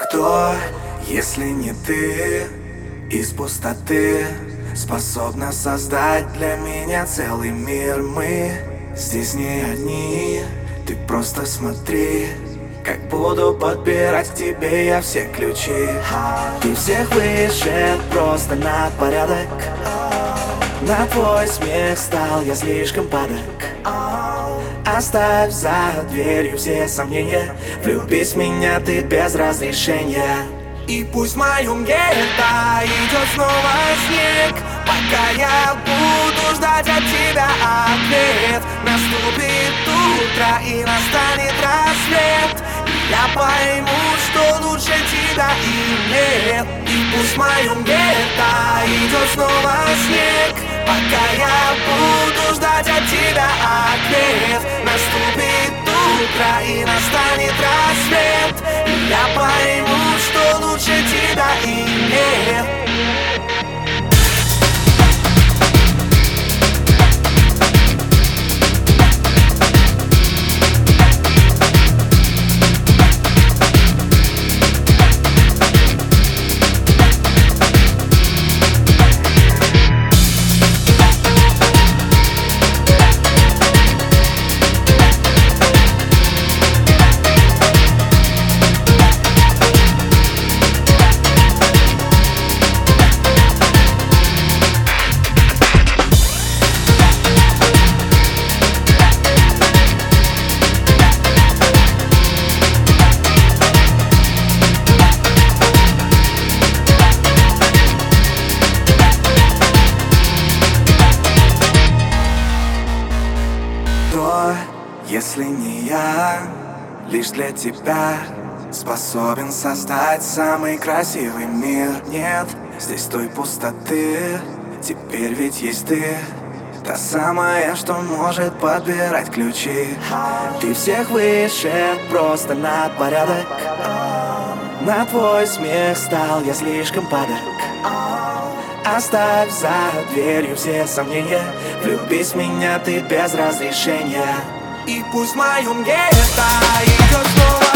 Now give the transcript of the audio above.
Кто, если не ты, из пустоты Способна создать для меня целый мир. Мы здесь не одни, ты просто смотри Как буду подбирать к тебе я все ключи. Ты всех выше просто на порядок. На твой смех стал я слишком падок Оставь за дверью все сомнения. Влюбись в меня ты без разрешения. И пусть в моем гетто идет снова снег. Пока я буду ждать от тебя ответ. Наступит утро и настанет рассвет. Я пойму, что лучше тебя и нет. И пусть в моем гетто идет снова снег. Пока я буду ждать от тебя ответ Наступит утро и настанет рассвет. И я пойму, что лучше тебя если не я, лишь для тебя Способен создать самый красивый мир. Нет здесь той пустоты, теперь ведь есть ты. Та самая, что может подбирать ключи. Ты всех выше, просто на порядок. На твой смех стал я слишком падок. Оставь за дверью все сомнения. Влюбись в меня ты без разрешения И пусть в моем гетто идет снова